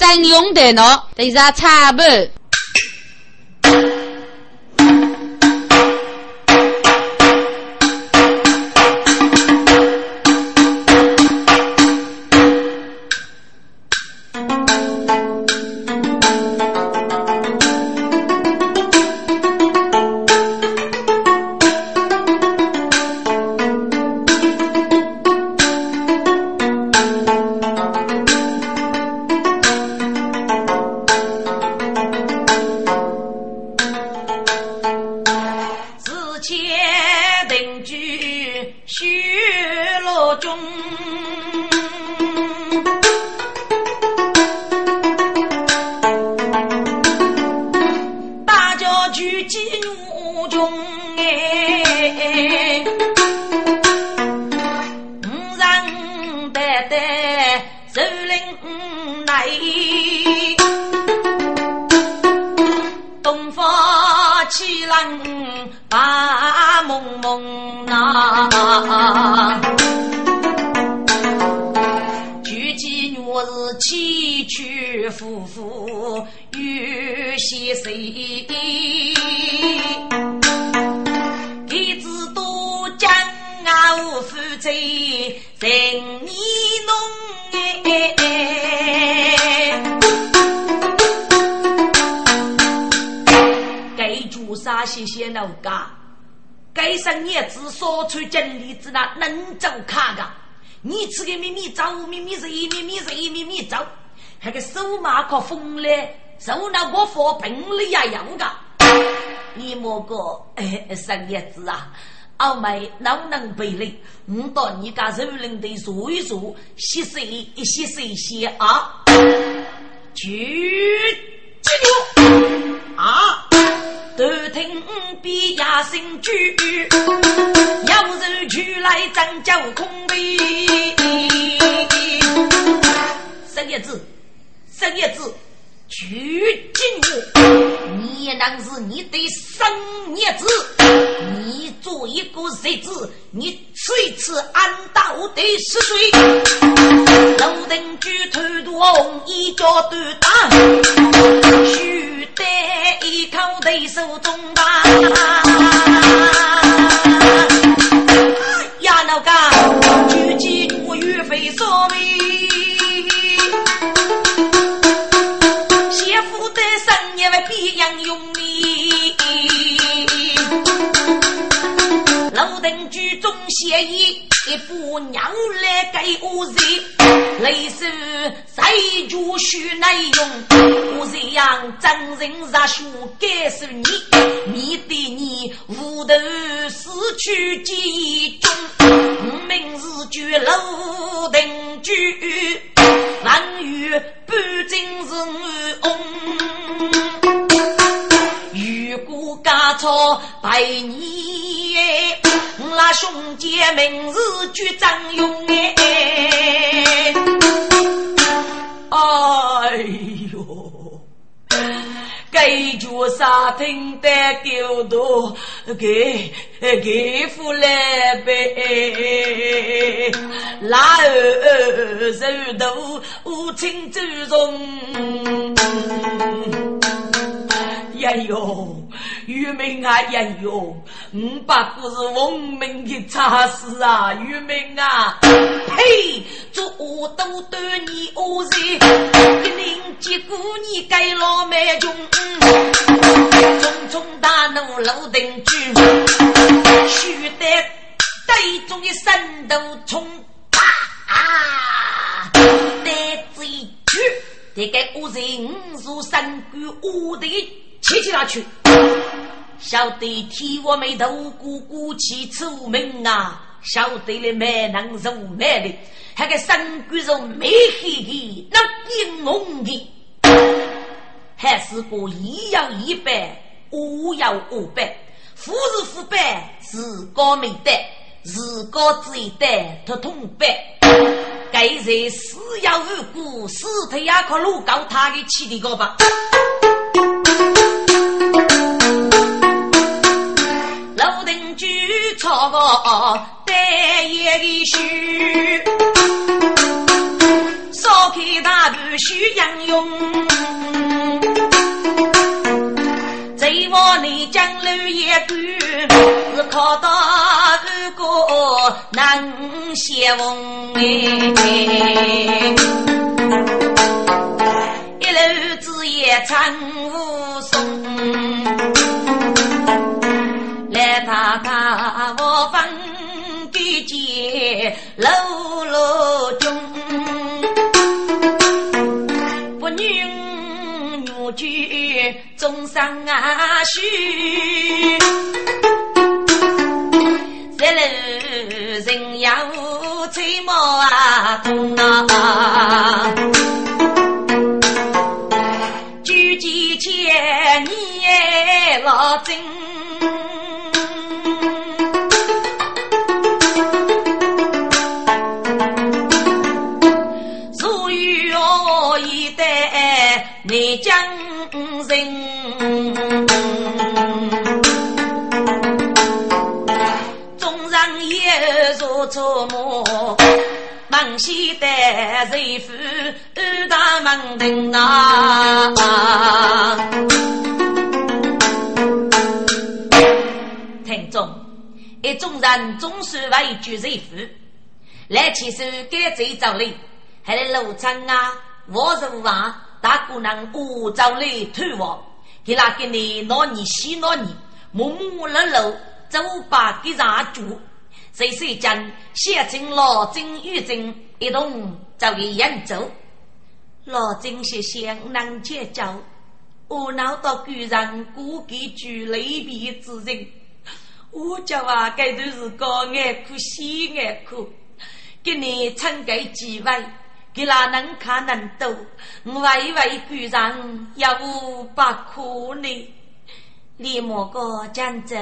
真用的喏，得上差不。个秘密走，秘密是一秘密是一秘密走，那个手马可疯嘞，手拿我佛本里呀样个。你莫个哎生叶子啊，傲妹能能背嘞？我到你家人人的说一说，细细一细细细啊，去记住啊。头听比亚声句，要人去来拯救空杯。三叶子，三叶子，去进我，你能是你的三叶子，你做一个日子，你吃一次安道的是水。楼顶举头动，一脚都打，须得一口对手中吧。写意。一部娘来给我人，类似谁就许内用，我这样真人热血感受你，面对你无头死去记忆中，明日绝楼定居，万语半真是翁。如果家错百年，我那兄弟明日就张勇哎！哎呦，该叫啥听得够多，给给付来呗，哪儿受到无情之重？哎呦，玉明啊，哎呦，五百个是亡命的差事啊，玉明啊，嘿！做恶都对你恶人，一领结果你该老蛮穷，重重大怒楼顶举，须得对中的神都冲啊！得罪去，这个恶人五入三官恶的。起起他去，晓得替我眉头鼓鼓起出名啊！晓得了没能入美的，那个身骨肉美黑的，那冰红的，还是个一要一百，五要五百，富是富百，自高没得，自高只一得，他通百。该人死要无辜，死他也可路高他的起的高吧。楼顶举草个带叶的树，少开大步须杨勇，贼王你江路也干，是靠到二哥能相逢，一路子也唱武松，来大家我分给接楼楼中。句终生啊许，这路人要吹毛啊痛啊，老真。你将人，纵然也如错梦，梦西的人夫大门庭啊！一众人总是为救人夫，来起手该最早哩，还得路长啊，我是啊。大姑娘鼓噪来推我，给那给你拿你洗拿你，木木乐乐走把给让住，谁谁讲写成老金玉珍一同走给扬州，老金是香囊结交，我闹到居然故给举雷皮之人，我叫啊该都是高爱苦喜爱苦，给你撑个几位。给哪能看能多？为为居然要无把苦呢？你莫个讲走，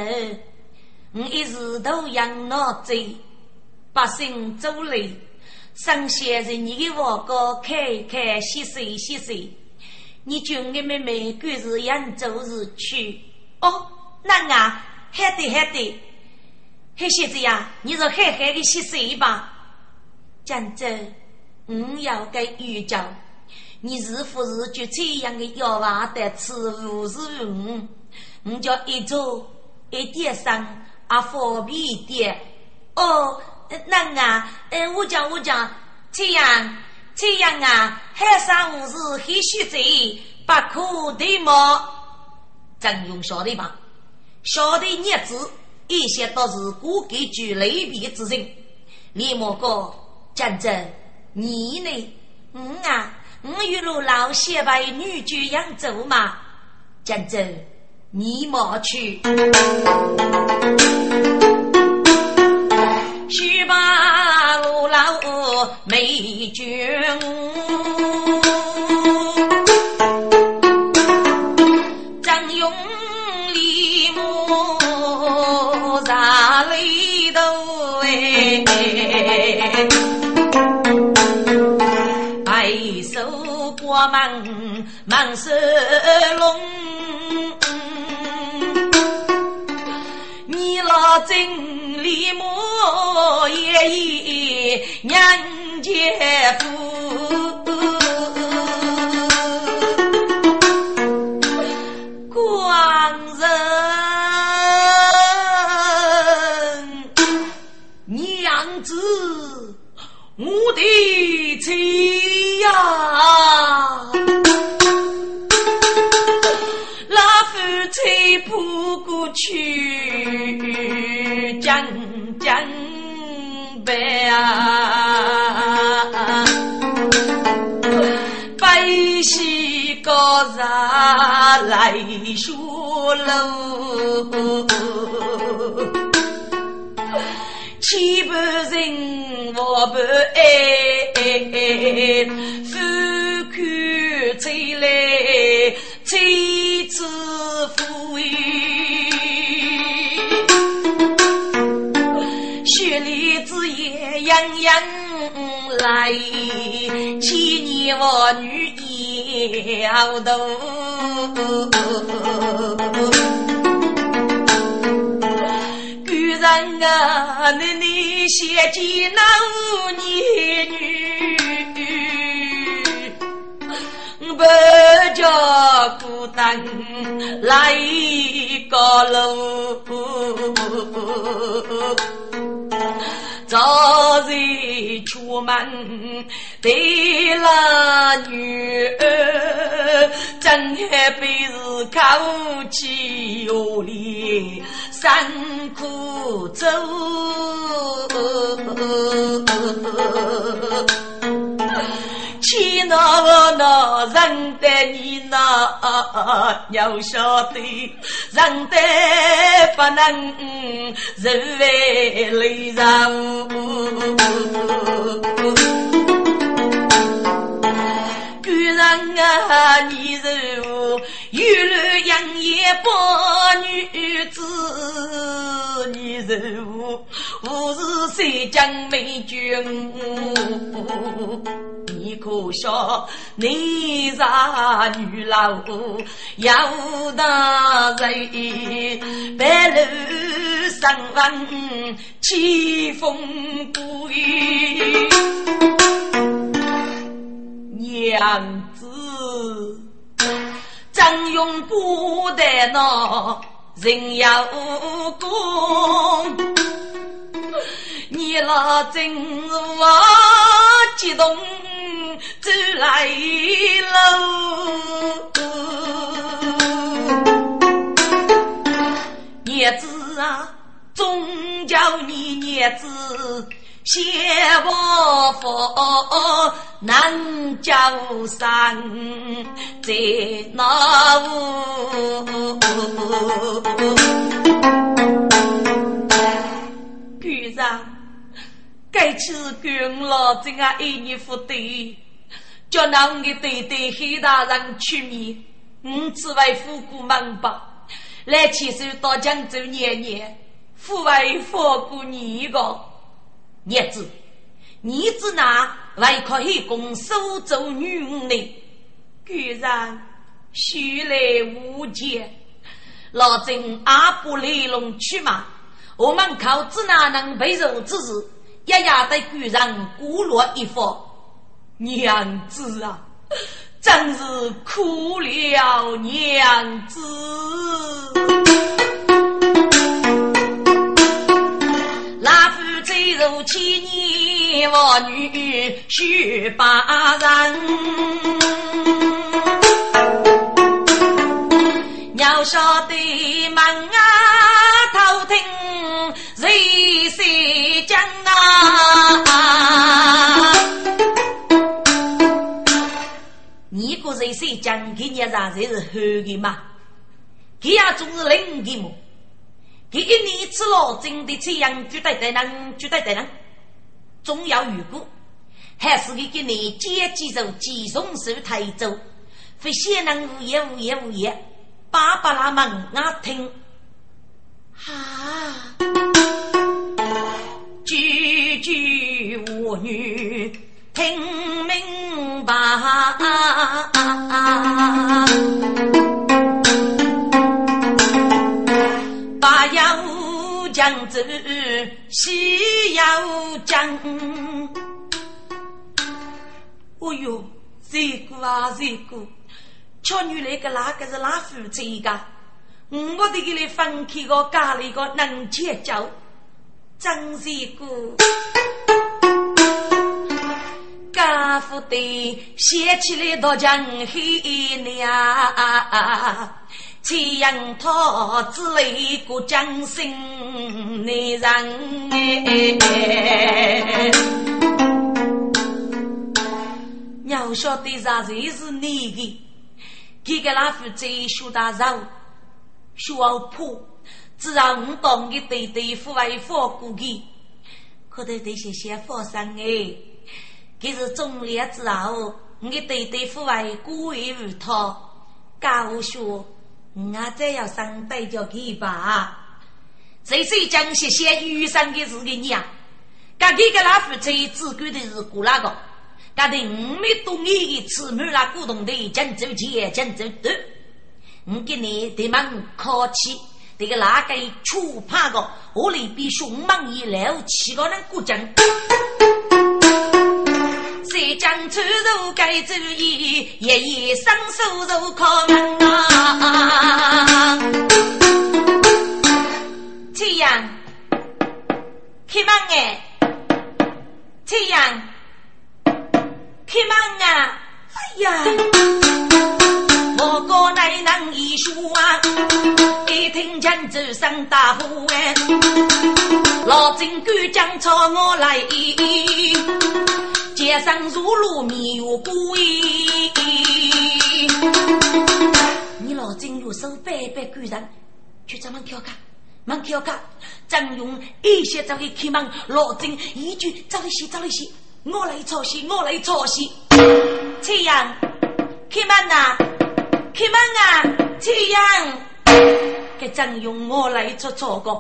我一时都养脑子，百姓走累，上些人你给我个开开洗洗洗洗。你叫我妹妹赶是扬州市去？哦，那啊，好的好的，黑小子呀，你就好好的洗洗吧，讲走。我要给预教，你是不是就这样的要娃的吃无是五？我叫一周一点上啊方便一点。哦，那啊，呃，我讲我讲，这样这样啊，海上无事很虚贼，不可对吗？张勇晓得吧？晓得日子，一些都是古给具雷皮之人，李莫哥讲真。你呢？我啊，我与路老先为女婿扬州嘛。江州，你莫去。须把路老美君，白首过门，门是龙。你老真离母也爷娘姐夫。光人。妻呀！扑过去，将将白啊！白皙高茶来梳楼，千般人我不爱，夫看吹来吹子。富裕，雪里之夜洋洋来，千年我女摇头。啊，你你写进那五年女。不叫孤单来个路。早日出门对了女儿，正海本是靠起哟哩，辛苦走。去哪哪认得你哪？要晓得认得不能人为累人。古人啊，你是我玉露养眼宝女子，你是我我是谁将美君？你可笑，你啥女老要大人，白露上温，凄风苦雨，娘子，张勇不得那人要功，你那真我激动。走来喽，叶子啊，总叫你叶子谢我佛，难叫山在那屋。局长，该去跟老郑啊一年不对。叫那我的弟弟黑大人出面，我只为富过门吧，来牵手到江州年年，父为佛过你一个日子，你子那还可以供苏州女呢？居然虚来无见，老郑阿不来龙去马？我们靠子哪能被肉之事，一夜的居然孤落一方。娘子啊，真是苦了娘子！如千年我女须把人，要晓得门啊偷听谁谁讲啊？你个人谁讲给你啥才是好的嘛？他也总是冷的嘛。他一年吃了真的这样，绝对得能，绝对得能。总要如果还是一个你接几手，几松手抬走，非先能无言无言无言，爸爸拉门啊听，啊，句句我女。听明白，把要将走，西要将。哦哟，这个啊，这个，瞧女那个哪个是哪夫妻个？我得给你分开个家里个能接走，真是个。家父的写起来多讲黑娘，这样他之类个江心内人哎，要晓得啥才是你的？这个老夫子学大肉，学破，只让我当个对对父为父过的，可得得些些发生哎。这是中烈之后，我对对父为孤为无他，教说我再要上代叫给吧。谁谁讲些些余生的事的娘，噶这个老夫妻只管的是过那个，噶的五米多年的吃满了古董的江州钱江州多，我给你对门客气，这个哪个出怕个，我里比凶猛一老七个人过江。谁将出入该注意，夜夜双手入靠门啊！这样，开门哎，这样，开门啊！哎呀，我哥乃能一说啊，一听见这声大呼哎，老金官将朝我来。街上如路迷有鬼，你老金用手摆摆赶人，去咱们跳卡，门跳卡，张勇一些早给开门，老金一句早一些早一些，我来抄袭，我来抄袭。这样，开门呐，开门啊，这样，给张勇我来做做个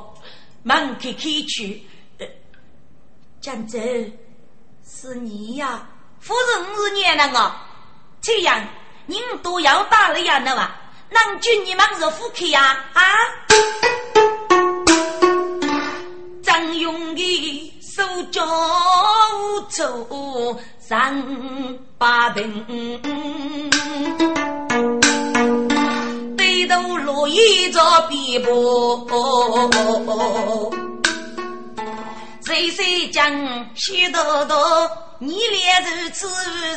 门开开去，江州。是你呀，夫人是你那个，这样您都要打了呀，那吧？能君你们是夫妻呀？啊！张勇的手脚无措，三八平，低头落一着笔墨。谁谁讲许多多，你俩如此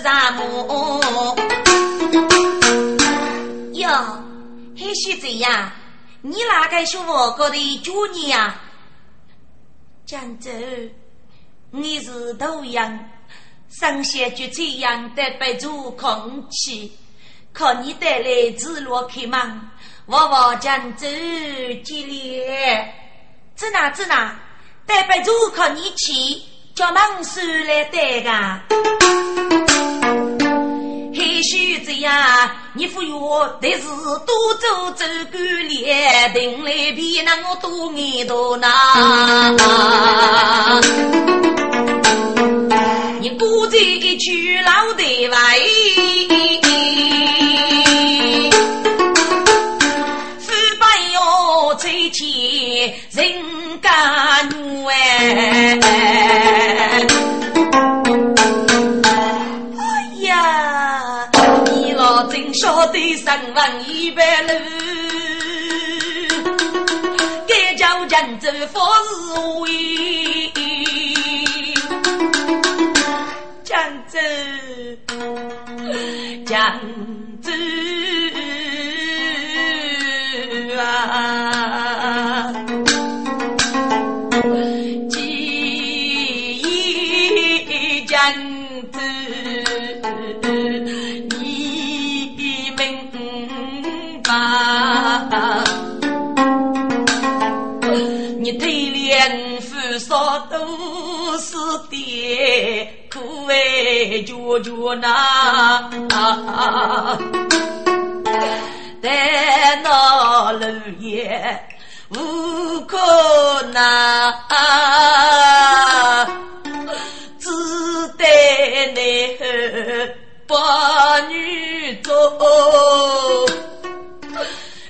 什么？哟，还是这样？你哪个是我国的主人呀？江州，你是头样，上下就这样的被住空气，靠你带来自落开门，我我江州激烈，在哪在哪？代表如靠你去，叫孟叔来带个。还须这样，你服药得是多走走过列，定来比那我多眼多呐。你孤在一区老队外，哎！哎呀，你老真晓得上万一百路，该叫人走佛是为，江州，江州啊！都是爹，苦哎脚脚那，但那路也无可奈，只得奈何把女做。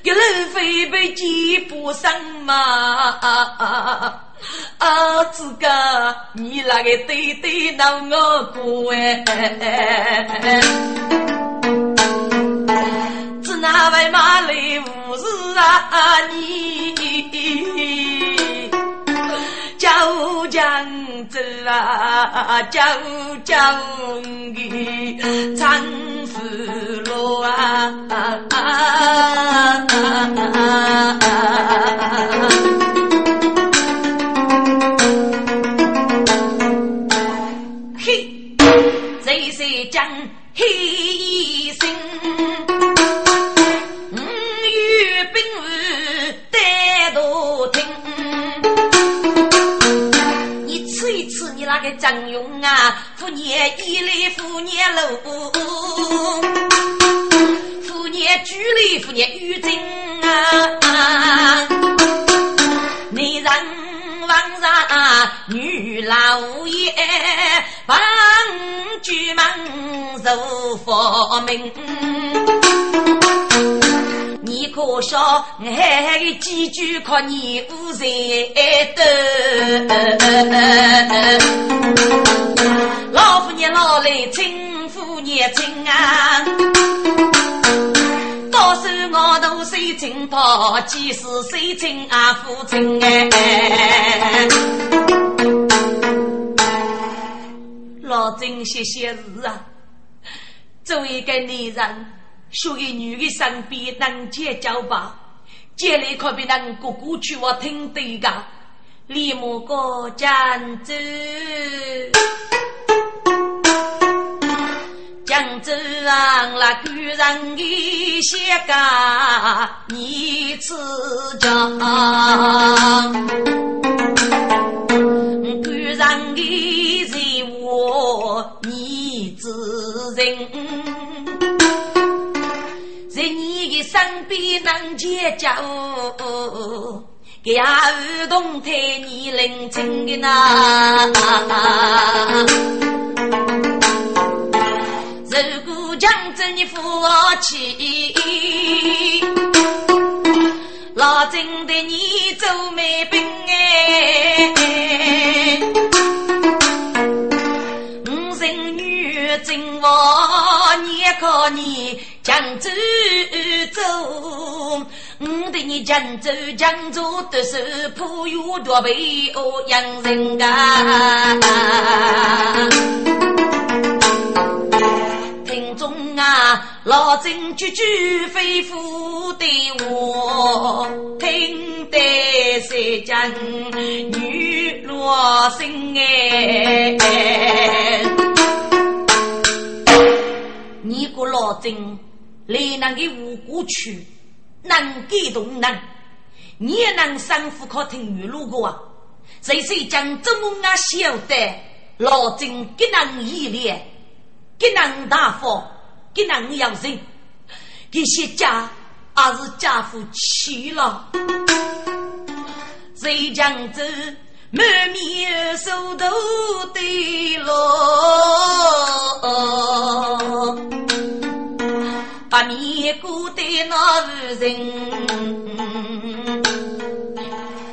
一人飞被几不生嘛？啊，子哥，你那个对对闹我过哎？只那位马来无事啊你？叫江州啊，叫江的长福路啊！嘿，黑心，五月兵日带头听。你吃一吃，你那个张勇啊，虎年一来虎年喽，虎年举来虎年遇真啊，你让王上女老爷，帮举门受佛命。你可笑，还几句靠你无才的，老夫年老来轻夫年轻啊，到时我都水清泡，几时水清啊父亲哎。老郑些些事啊，作为一个男人，属于女的身边能接交吧，接来可比能哥哥去我听对噶，李木哥江州，江州上那个人的些个你吃家，个人的人我你之人。在你的身边能结交，给儿童太你领情的呐。如果江州你夫妻，老真的你做媒兵哎。五生女真王，你可你江州走，我对你江州江州都是普有多备哦洋人啊。中啊，老郑句句肺腑的话，听得谁讲女落心哎。你个老郑，来那个无辜区，能给动人，你也能生活靠听雨路过啊？谁谁讲这么啊晓得？老郑给人依恋。给人大方，给人养生，这些家还是家父气了。谁将这满面手头的咯？把面过的那人，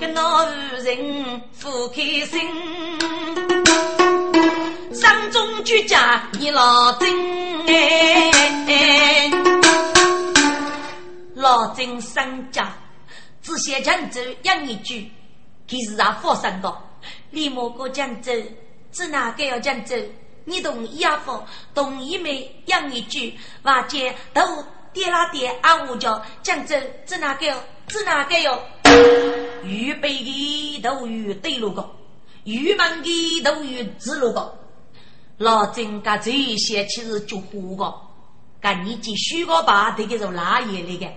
跟那人不开心。居家你老郑哎，老郑生家只写江州养一句，其实啊发生的。李莫过江州，只哪个要江州？你同意啊？否同意没？养一句，瓦姐都爹拉爹啊！我叫江州，只哪个要？只哪个哟？预备的都有对路个，预门的都有指路个。老郑家这些其实就火个，干你继续个把这个是哪爷来的？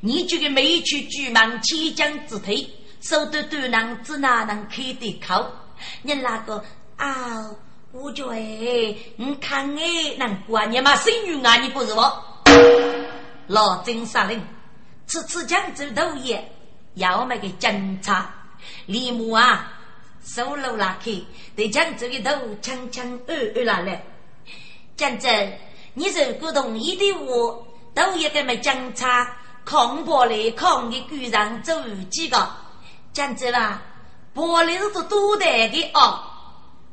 你这个没去举门起将之腿，手都都能只哪能开得口？你那个啊，我就哎，你看哎，难过你妈生女啊，你不是我？老郑杀人，次次江州头爷要么给警察，李木啊。手楼拉开，对江州的头轻轻按按下来。江州，你如果同意的话，都一个么警察扛玻璃扛的路上走几个。江州啊，玻璃是做多大的哦？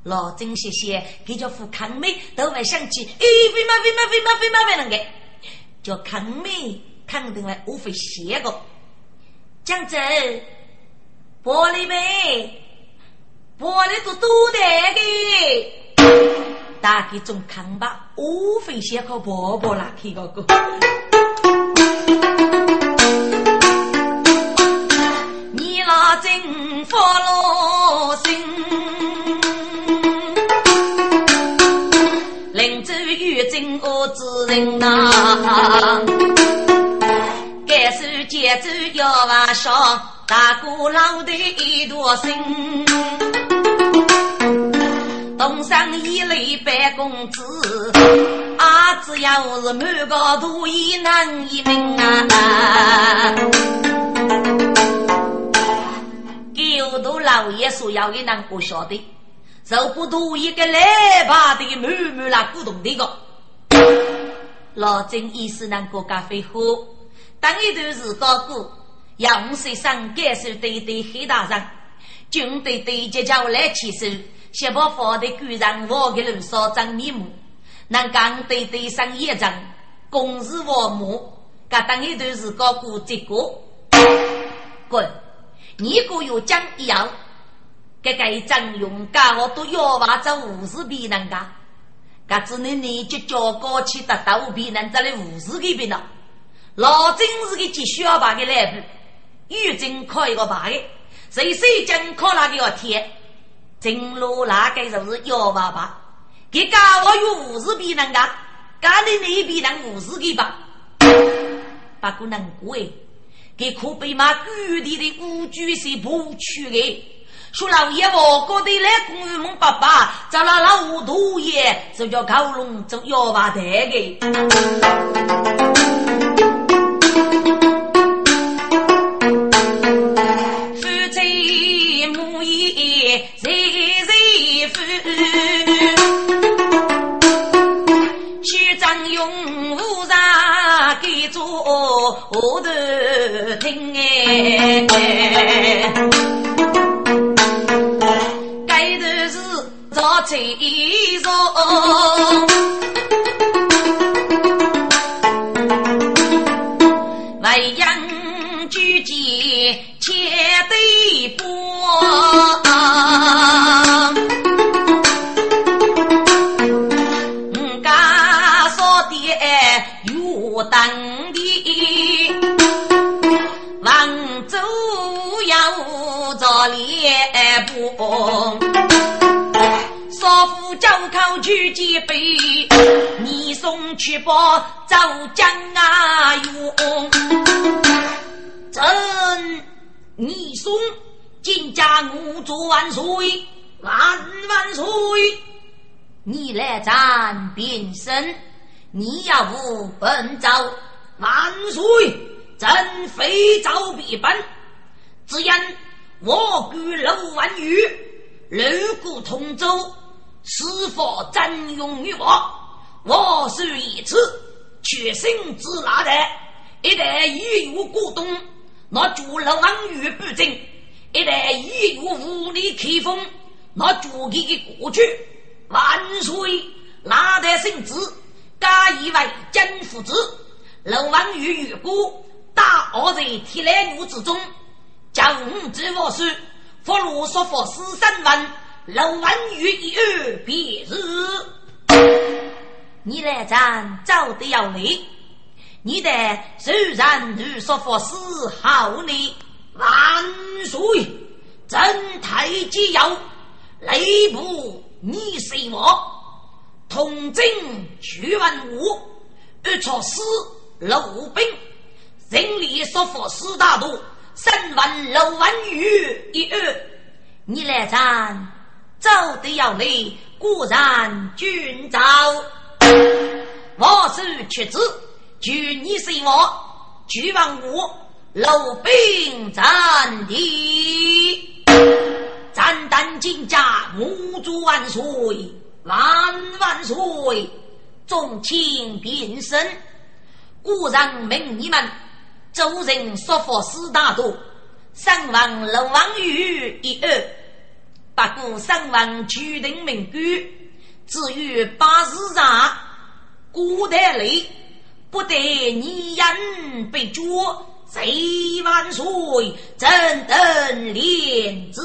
老郑谢谢，给叫副康妹都会想起，哎，飞马飞马飞马飞马飞那个，叫康妹肯定会无非写个。江州，玻璃杯。玻璃都多大的，大概种看吧，无非先靠婆婆拉开个个。你那真发了心，临走有真我之人呐，该是节奏要往上。大哥老的一朵心，东上一类办公子，啊，只要是满个肚一男一名啊。九都老爷所要的人不晓得，受不多一个来把的满满那古董的个。老郑意思能国家飞火，等一段时间过。杨水生感受对对黑大人，军队对接叫我来起手，先把佛的故人我给人说真面目，能讲对对上一阵，公事我母，搿等一段是高过这个。滚！你个有讲一样，搿个张勇家我都要话这五十比人家，搿只能年纪较高去得到比人这里五十个边了。老真是个急需要把个来不，玉真靠一个把的，谁谁讲靠那个要贴，正路那个就是幺八八，给家我有五十比人家，家里那边人五十个吧，不过能过哎。给可被嘛玉帝的五句是不去的，说老爷我哥的来公园梦爸爸，找了老土爷，就叫高龙做幺八台的。听哎，该头是早起床，外走江啊用。朕，你送金家五祝万岁，万万岁！你来战变身，你要无本招，万岁！朕非招必本，只因。我与楼万玉路过通州，是否真用于我？我是一次全身之拿的，一旦一有过冬，那住楼万玉不正；一旦一有无力开封，那住给的过去。万岁！拿得圣旨，加以为真父子。楼万玉遇过，大奥在天来路之中。将五之我书，佛罗说佛四三万，六万余一二别日。你来战走得要累，你得虽然如说佛四好呢，万岁！真太极要雷部，你随我，同征徐万武，一朝死六兵，人力说佛四大都。三万六万余一二，你来战，走得要累，果然军招。我是屈子，举你随我，举王我，六兵战地，战旦金甲，母祝万岁，万万岁，众卿平身，故人命你们。周人说法四大多，三王六王与一二，不过三王决定名句，至于八字上古代里不得你人被捉，贼万岁，真等连子。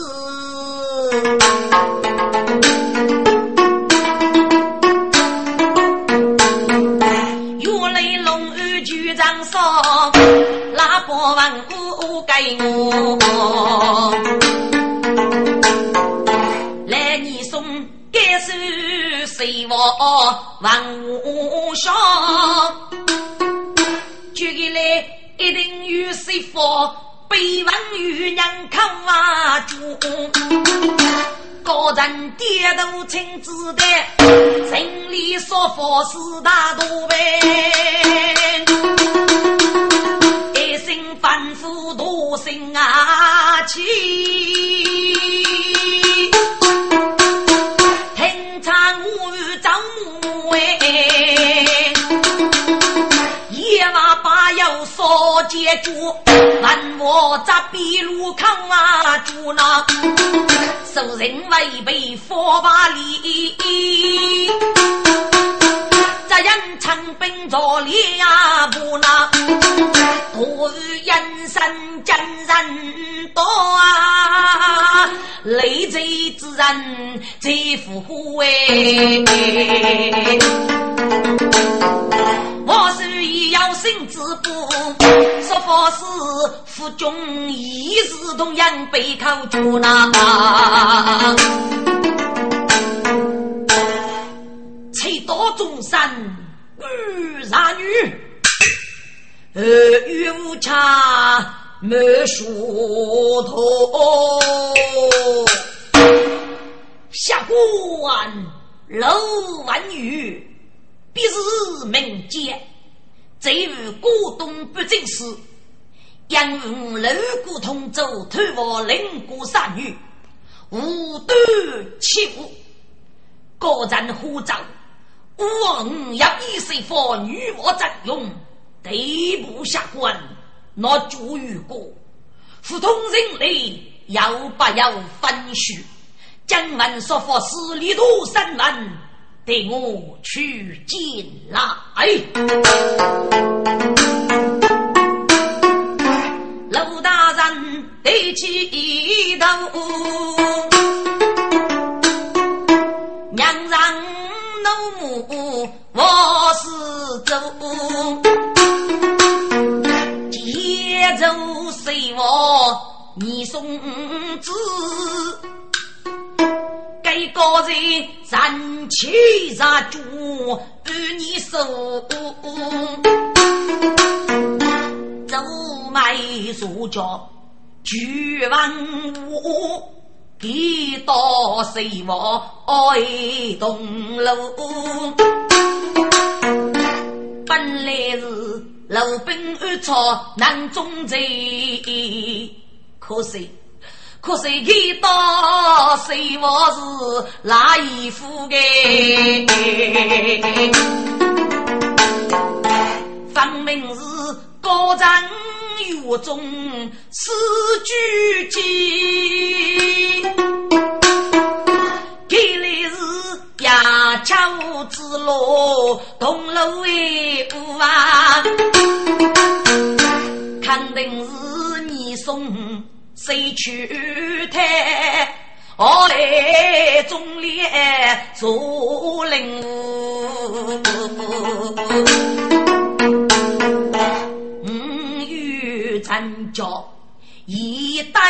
我，来你送该手谁我文武上，举起来一定有谁福，百万余人看啊住。高人跌头亲自的，城里说法四大多呗，一心反复多心啊气，少解决，问我在壁路康啊住那，受人违背佛法理，人长兵着烈呀不那，多遇人生真人多啊，累赘之人最富户哎。我是以要生之不，说法是夫君一日同样背靠住那。七道众生女杀女，儿女无差没疏脱。下官楼万语。必是民间，在于过东不正事，因楼古通州偷我邻国杀女，无端欺负，个人呼召，我五要一岁佛女我阵用，对不下官，那主与过，普通人类要不要分许？将门说法是力度三万。带我去见来，陆大人抬起一头，娘让母我是走，接着随我你送子。给个人三七杀猪与你手，走迈如脚绝万物，几多谁我爱同路？本来是路兵暗草难中贼，可惜。可谁看到谁我是哪一副的？分明是高人狱中死拘记，看来是压桥之路同路为伍啊，肯定是你送。谁去抬？我来中烈做领悟。月参教一大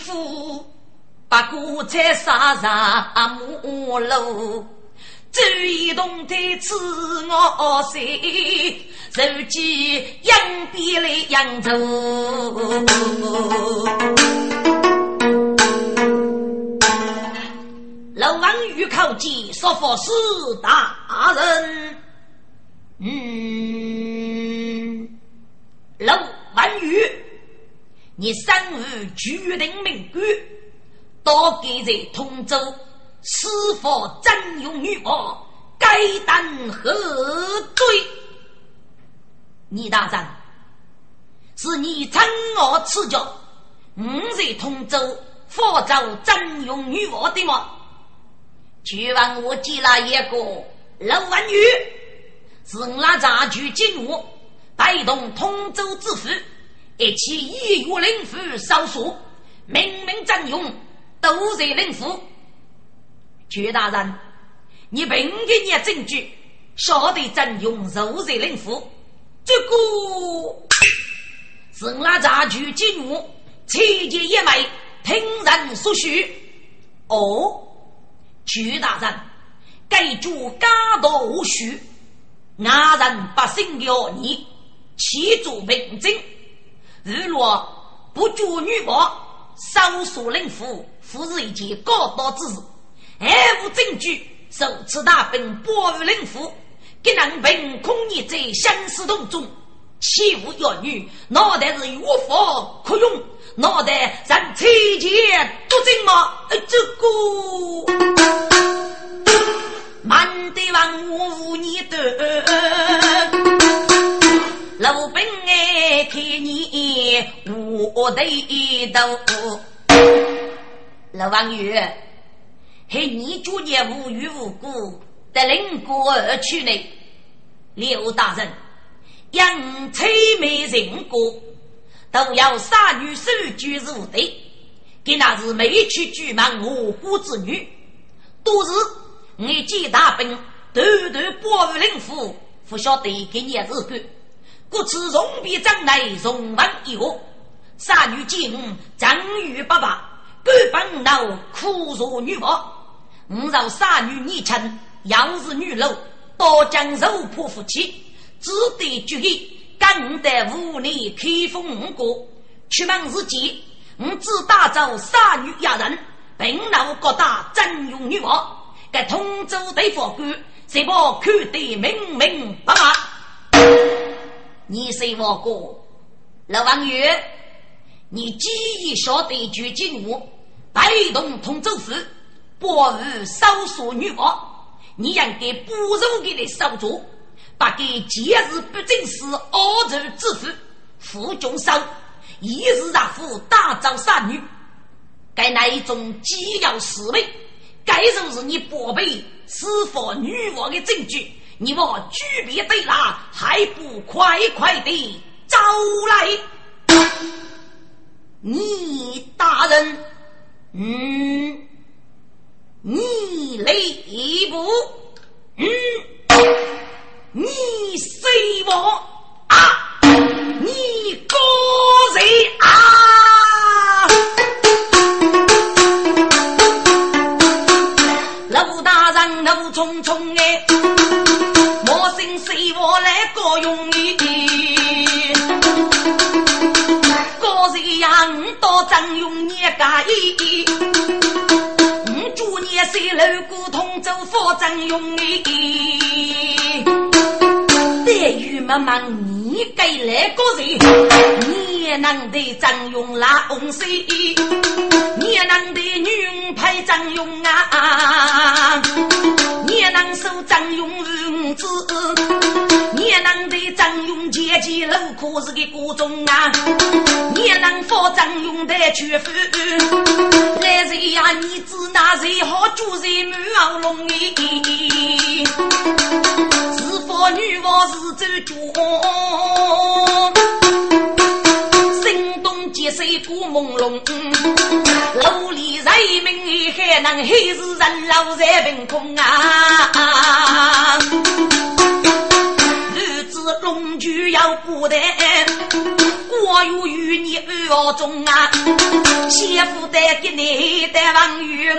夫，不过在沙上木楼。周一动态赐我谁？如今扬鞭来扬州。楼王御口见说法师大人，嗯，楼王御，你身为巨人名官，多给在通州。是否真用女王？该当何罪？你大人，是你趁我赐教，五在通州佛州真用女王的吗？据闻我见了一个老文女，是我杂剧进屋，带动通州之府一起一月领府搜索，明明真用都在领府。徐大人，你凭给你证据，晓得真用肉在领府，这个是那杂剧进屋，切结一枚，听人所许。哦，徐大人，该主家道无虚，那人不信了你，欺主平正。如若不助女王，搜索领府，复是一件高大之事。还无证据，受此大兵包围领府，给人凭空你在相思洞中欺负弱女，脑袋是无法可用，脑袋让崔杰多正吗？这个满地王我无你的，楼老本哎，看你我的头，老王爷，嘿，你主业无缘无故得领过而去呢？刘大人，养催眉人过，都要杀女守举入队，给那是没去举满无辜之女，都是你见大兵，断断保护领府，不晓得给你日干。故此，容比将来容王一个，杀女见我张玉爸爸，敢本闹苦若女娃。吾若杀女逆臣，杨氏女奴，多将肉破夫妻，只得决意，敢得无力开封国。出门之际，吾只打造杀女压人，并闹各大征用女娃，该通州对法官，谁不看得明明白白？你是我哥，老王爷，你既已晓得绝境我，带动同州府，保护少数女王，你应该不容给的守住，把给节日不正是恶人之父，负重伤，一日让夫大招杀女，该哪一种既要侍卫，该就是你宝贝释放女王的证据。你我举别对拿，还不快快的招来？你大人，嗯，你来一步，嗯，你谁我啊？你个人啊？老大人怒冲冲哎！我来告用你，高人呀，你到张用你家意，我祝你水楼古通州发张用你，待遇妈妈你给来个人，你也能得张用拉红水，你也能得女配张用啊，你也能收张用儿子。也能对张勇阶级路可是个国中啊，也能发张勇的全副。来人呀，你知那谁好主人满喉咙咦？是否女王是走脚？心动结水过朦胧，楼里人民还能还是人老在凭空啊？龙驹要不得，我有与你二中啊，媳妇带给你带望云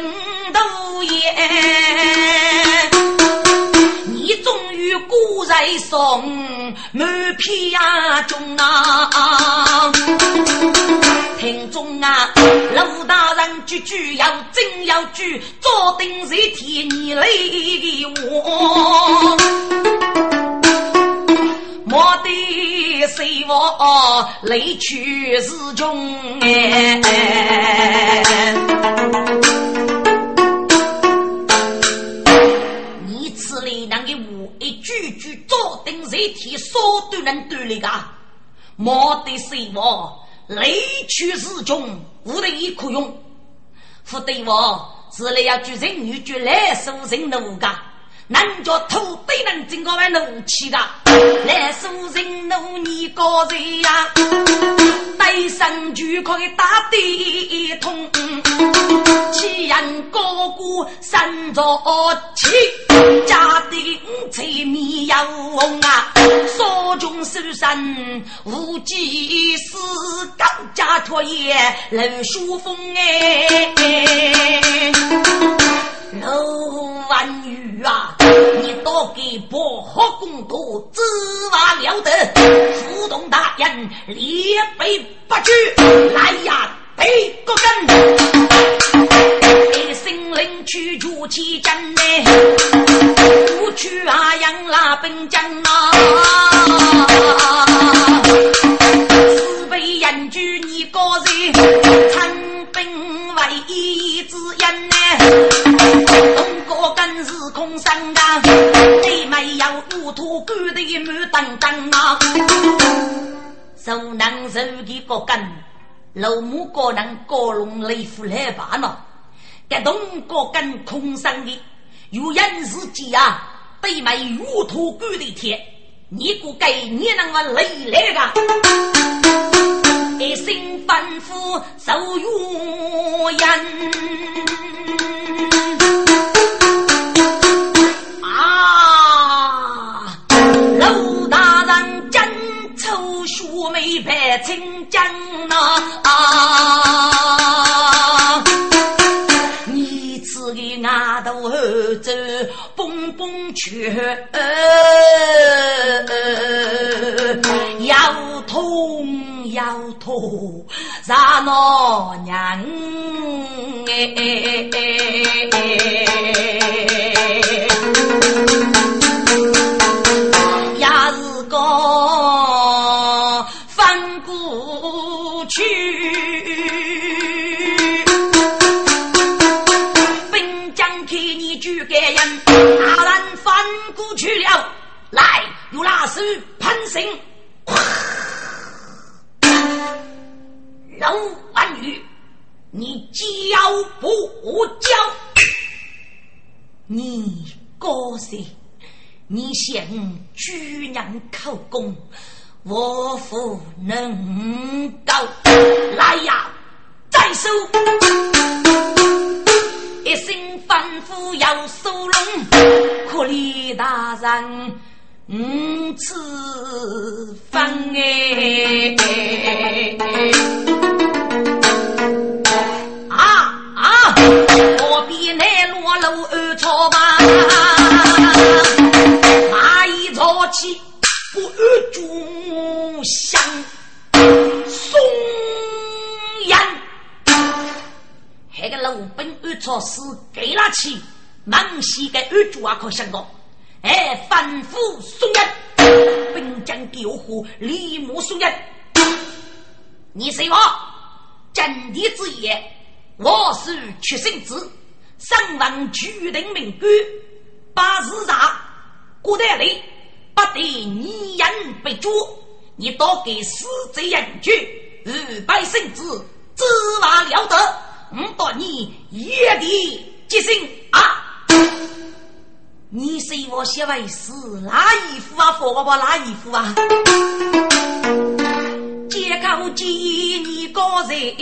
都也，你终于故人送满片中啊，听中啊，陆大人句句要真要句，坐定在天你来我。我的谁我泪去是穷哎！你此里那个我一句句坐定在天，说都能对了个。我的谁我泪去是中，无的一可用。不对我是来要举人女举来收人奴个。男家土匪人经过玩怒气的，来苏人怒你个人呀，带上就可以打得通，欺人高过三座气，家丁财迷要红啊，少中受伤无忌死，高家托业冷书风哎。楼万玉啊，你多给薄荷公多，知话了得。府东大人列备不举，来呀，背个根。给心灵去除其真呢，不去啊，养拉兵将啊。四位人居你个人，参兵为一。真是空山岗，你没有乌土干的满登登啊！受难受的个根，老母个人高龙雷夫来罢了。这东个根空生的，有人自己啊，对埋如土狗的天，你估计你能么累来个？一心吩咐受冤啊！陆大人真丑，秀眉白清江呐！啊！你此个牙头后走，蹦蹦去，腰痛。摇头，让我娘哎，也是个翻过去，本将替你举个人，大人翻过去了，来，有那手喷神。你想居人口供，我不能够。来呀，再收！一心吩咐要收拢，可怜大人。五次分哎，啊啊！我比那落楼二朝吧，起不二炷香，松烟。那个老本二朝是给了起，满西个二炷啊，可想到。哎，反复送人，兵将救护，立马送人。你是我阵地之业，我是屈生子，身王举人名官，八字上过得里，不得你人被捉。你多给死贼人去，二百圣子，知话了得，我到你夜地接生啊！你说我写为是哪一副啊？佛我哪一副啊？借口见你个人，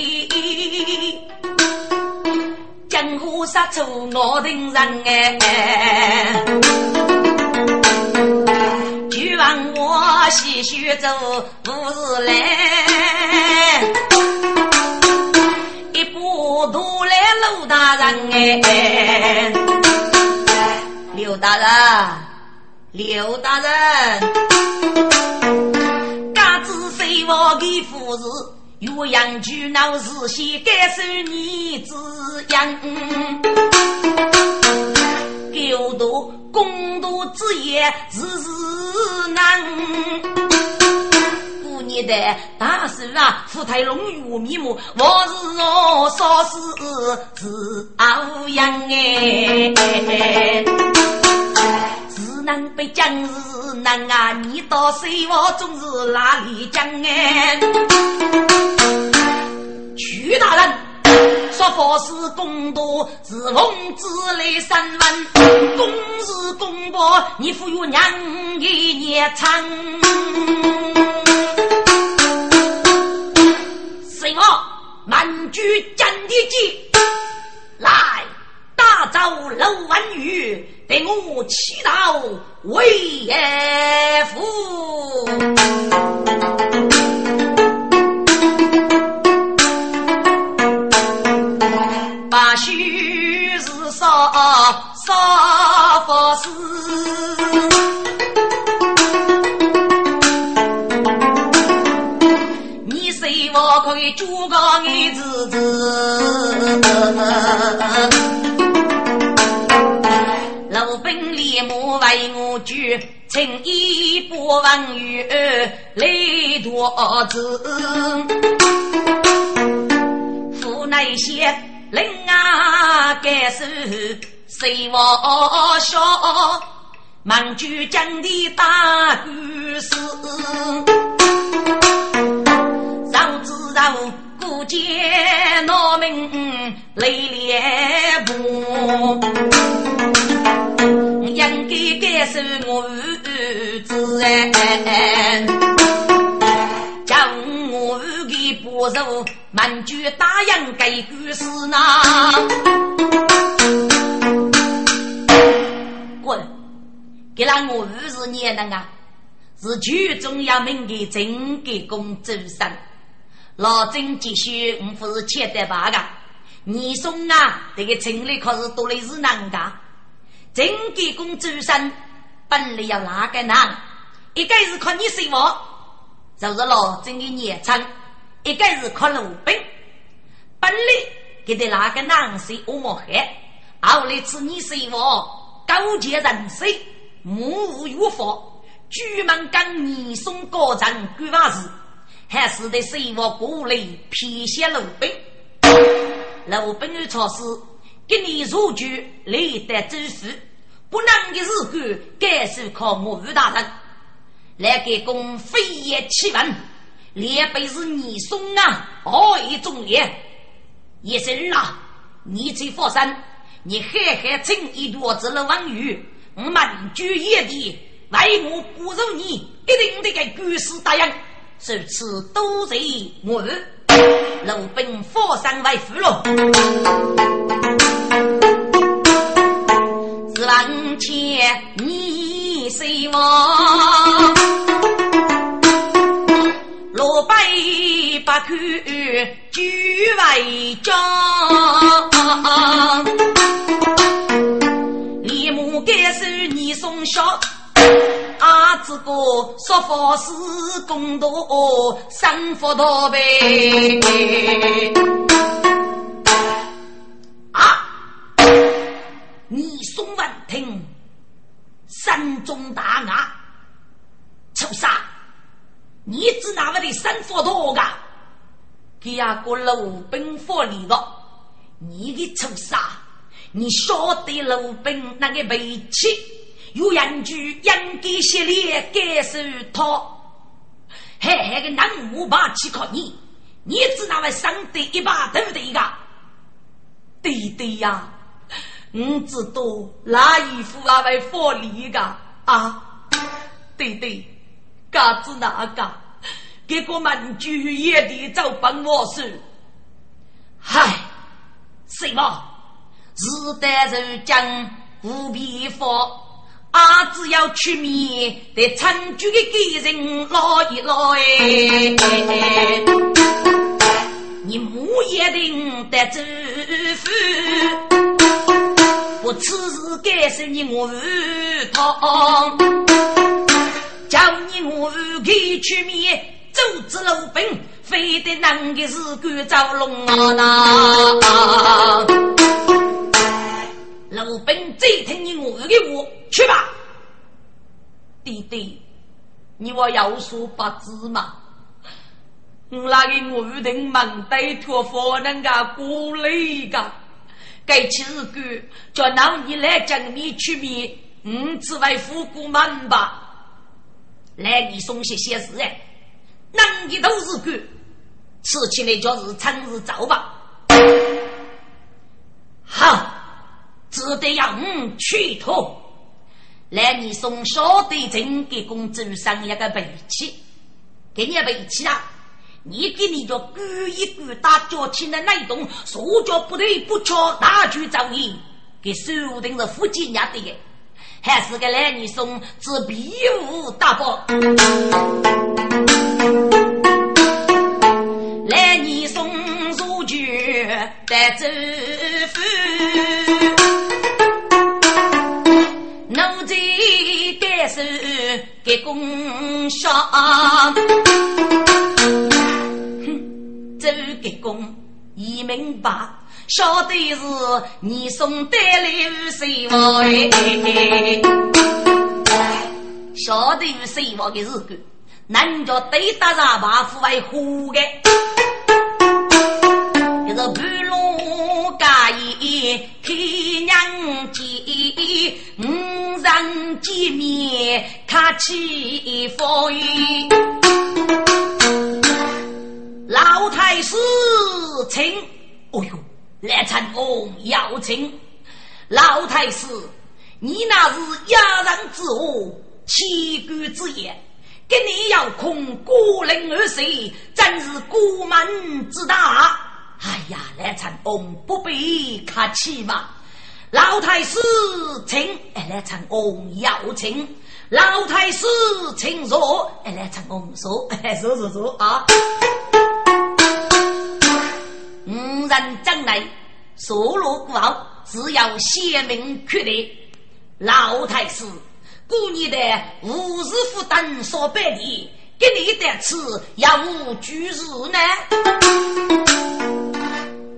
江湖杀出我等人哎！就望我细学走不是来，一步都来刘大人哎！刘大人，刘大人，家子随我的夫子，岳阳举闹事先该受你之养，狗多公多之业日日难。过年的大寿啊，福泰龙玉面目，我是我少时是傲阳哎。是能被将是能啊！你到谁我总是哪里讲哎？徐大人说佛是公道，是奉旨来审问，公事公报，你赋予娘的孽长。是我满居真的计来。大招楼万语，对我祈祷为夫。把须是少少佛事，你随我可以做个女子子。老兵立马为我举，请一不问语来多子，府内些人啊，该是谁我笑？忙举将的大官司。我孤见农民泪连婆，应该感受我自然，将我的不如满句答应给故事呢。滚！给那我是念的啊，是全中央民的政改工主身。老郑继续，我不是欠得吧？个你说啊，这个城里可是多的是难的。政改工主身本来要哪个难？一个是靠你什么？就是老郑的年长，一个是靠鲁本。本来给的哪个难是我莫害，后来是你什么？勾结人士，目无有法，举门跟你送高层官法事，还是得谁我过来批写路兵？路兵的措施，给你入局立得知识，不能的日干，该是靠我吴大人来给公飞也气问，连辈是你送啊，何以重烈？叶生啊，你去佛山。你海海称一多子了王宇，我满居野地，为我不如你，一定得给军师答应。如此都是我，路兵佛山为父喽。是王前你谁王？口举为将。该是你送孝，阿子哥说法是公道，生福大呗。啊！你送文听，山中大牙，臭傻！你知哪个的生福大噶？给阿个路兵发力了，你的臭傻！你晓得鲁本那个脾气，有人句应该写烈该受他，还还个南无霸气靠你，你只那位上得一把对不对个？对对呀，你知道哪一副那位佛理个啊？对对，嘎子哪个？给个满句也得找帮我说，嗨，谁嘛？是得如将无皮法，啊，只要出面得参军的给人捞一捞哎，你木一定得知府，我此事该是你我堂，叫你我给出面走之路本，非得能个是干造龙啊！鲁本再听你我的话，去吧，弟弟，你我有所不知嘛？我那个我等忙带托佛能个过来个，该起日干叫老你来讲你去面，你，只为富过门吧？来，你送些些事哎，能的都是干，吃起来就是趁日早吧。好。只得要我去脱，来你送小队长给公主上一个背气，给你背气啊！你给你叫故意鼓打脚气的那种，手脚不对不巧，大举找你，给锁定是附近家的，还是个来你送只比武大宝，来你送入局带走夫。手给公上，哼，这给公一明白，晓得是你送带来谁王哎，晓得谁王的日子，人家对打上把夫为活的，就是半路家业开娘家。五人见面，客气风雨。老太师请，哦呦，来成功要请老太师，你那是压人之恶，欺君之言，跟你要空孤零而死，真是孤门之大。哎呀，来成功不必客气嘛，老太师请，来成功要请。老太师，请坐。哎，来唱功说，坐坐坐啊！五人将来，所落孤傲，只要写明确立。老太师，故你的五日负担所百里，给你的吃要无居日呢？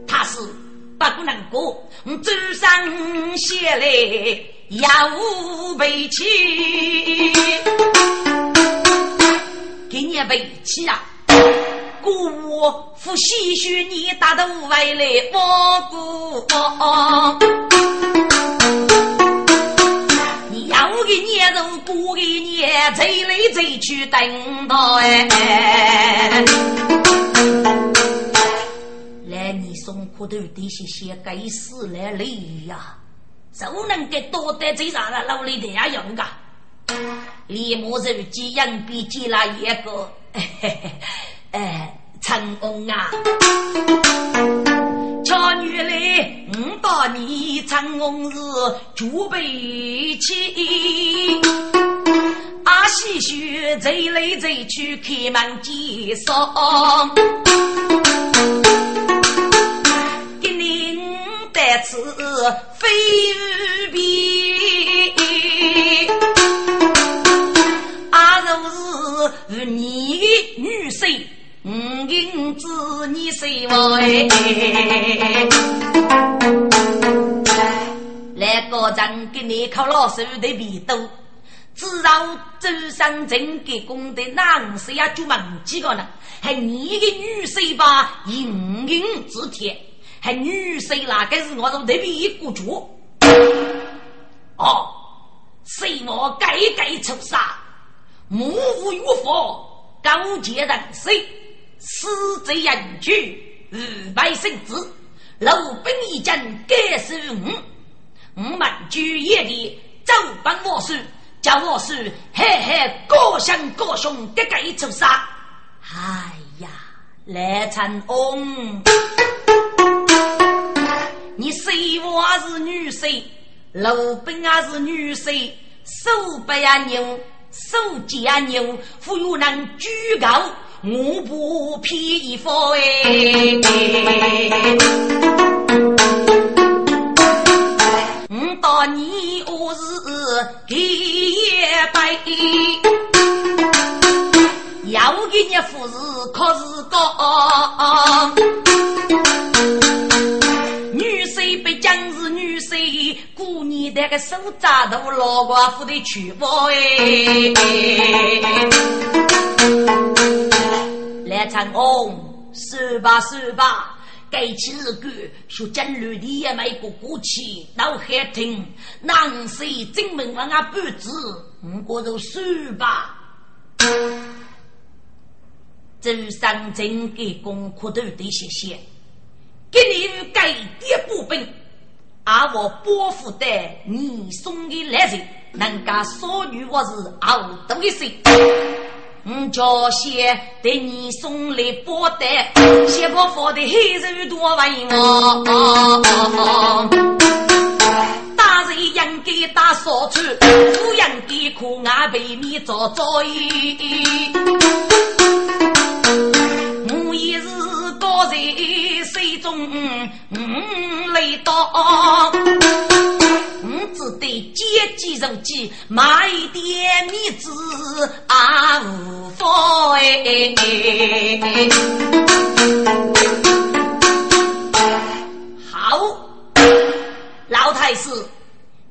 他是不可能过，走上写来。也无背弃，给你背弃啊！姑父唏嘘你打的无外来，我姑，你要给你人不给你，走来走去等到哎。来，你送苦头的些些该死来累呀！就能给多得最上了，老李这样用噶。李木手机硬币接了一个嘿嘿，哎，成功啊！巧女来，我把你成功是准备起，阿西学走来走去开门见山，给你带次。非日比，阿若是你的女婿，五银子你谁为？来个人给你靠老手的皮多，至少周上正给功的男士呀就忘记个了，还你的女婿吧，银银之贴。还女婿那个是我从那边一个脚，哦，谁我改改出杀，目无如佛，高洁人谁，死贼人居，五百圣子，老兵一阵该是五，我们居夜里走奔我手，叫我手嘿嘿各相各雄的改出杀，哎呀，来成翁。你谁我是女婿，老本啊是女婿，手不呀牛，手呀牛，富有能举高，我不披风哎。我到你我是给一百，要给你富士可是高。姑娘那个手扎头老寡妇的去包哎，来唱红，说吧说吧，该起日干，说真绿的也没个过气，脑海听，南谁金门往啊布置，我过就说吧。周三正给功课头的谢谢，给你改点部分。而我伯父的你送的来人，人家少女我是熬多的水。我叫些对你送来包袋，先把放的黑肉多为我。大人应该打扫除，不应该苦俺背面遭遭遇。我也是高在水中。来到，我只得接鸡肉鸡，买一点米子啊，无妨哎。好，老太师，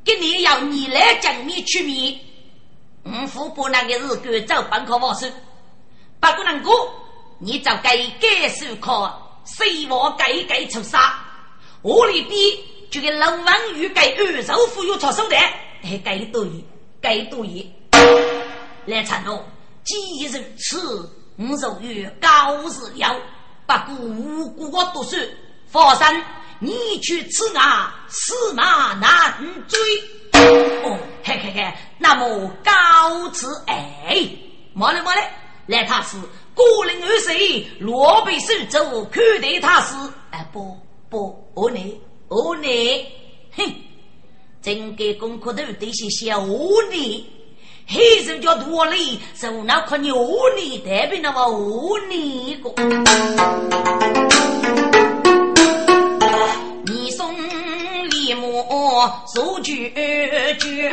今年要你来讲米取米，我父伯那个是赶走本科老师，不过能过，你就该改手考，谁我改改出杀。我里边就给龙王与给二手妇有出手的，还该多一，该多一。来承诺，既如此，我就越高日了。不顾无辜的读书，佛山你去此啊，死马难追。哦，嘿嘿嘿，那么告辞哎，莫嘞莫嘞，来他是孤零二岁，落背手走，看待他是哎不不，我呢我呢，哼，真给功课都得些小呢。黑手叫多哩，手那可牛哩，代表那么五哩个。你送礼物手举举，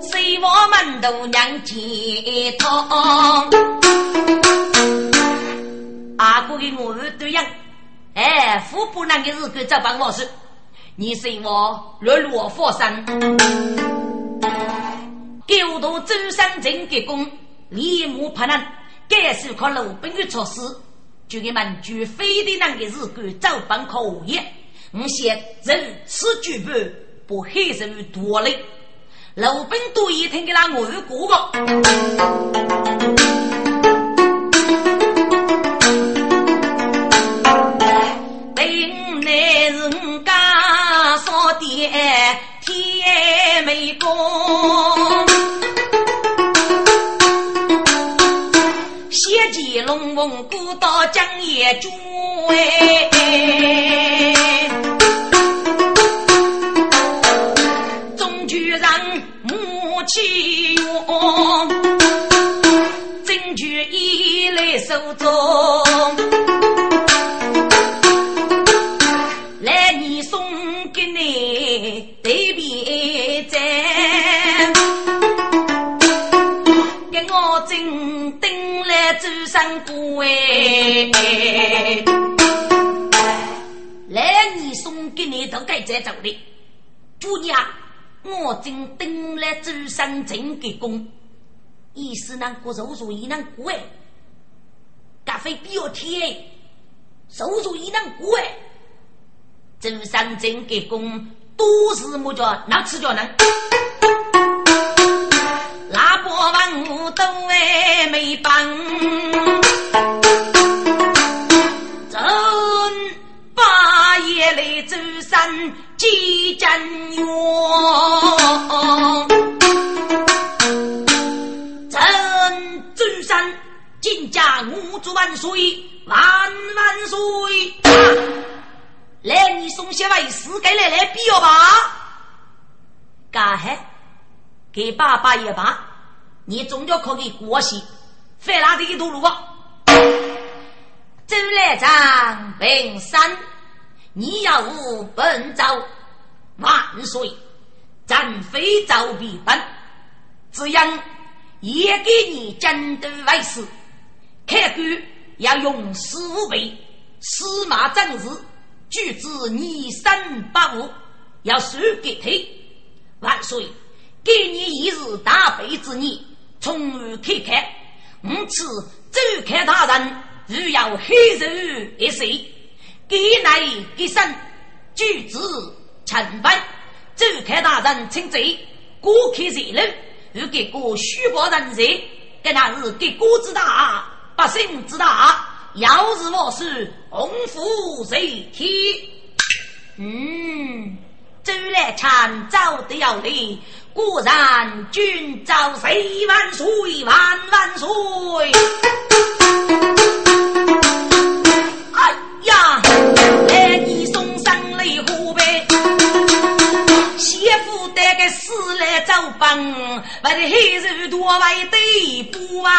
谁我们都娘接通。阿哥给我对样，哎，富不能的日子早帮我事。你随我落落佛山，九度周山镇给功，立木怕难，该是靠路本的措施，就给们举非的那个日干早办可以。我先人此举步，不黑人多嘞。路本多一听给那我过个。天美公，血气隆隆，古道江也中哎，中举人母气勇，真举一来手中。三姑哎，来年送给你都该再走的。姑娘，我正等来周三正给工，意思呢，过手术也能过哎。咖啡比较甜，手术也能过哎。周三正给工，都是么叫那吃叫能。拉波万物都哎没帮，真八夜来走山几阵远，真走山金家五祝万岁万万岁！来，你送些为师给来来比了吧？干嘿。给爸爸也罢，你终究可以过去，费哪的一路啊？走来长平山，你要无本走万岁，咱非走必奔，只因也给你监督为师，开官要用十五倍，司马正直，举止你三八五，要输给他，万岁。给你一日大悲之年，从而开开。五次走开大人，如要黑肉一岁，给来给生，举止成败。走开大人请罪，过客热路，如给过虚报人热，跟那是给国之大，百姓之大。要是我是红福谁替？嗯，走来看早的要来。果然，君朝死万岁，万万岁！哎呀，来你送上礼花呗，媳妇带个死来做伴，不是还是多为对不啊？